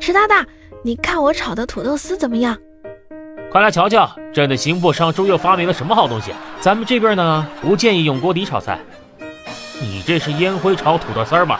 池大大，你看我炒的土豆丝怎么样？快来瞧瞧朕的刑部尚书又发明了什么好东西。咱们这边呢，不建议用锅底炒菜。你这是烟灰炒土豆丝儿吗？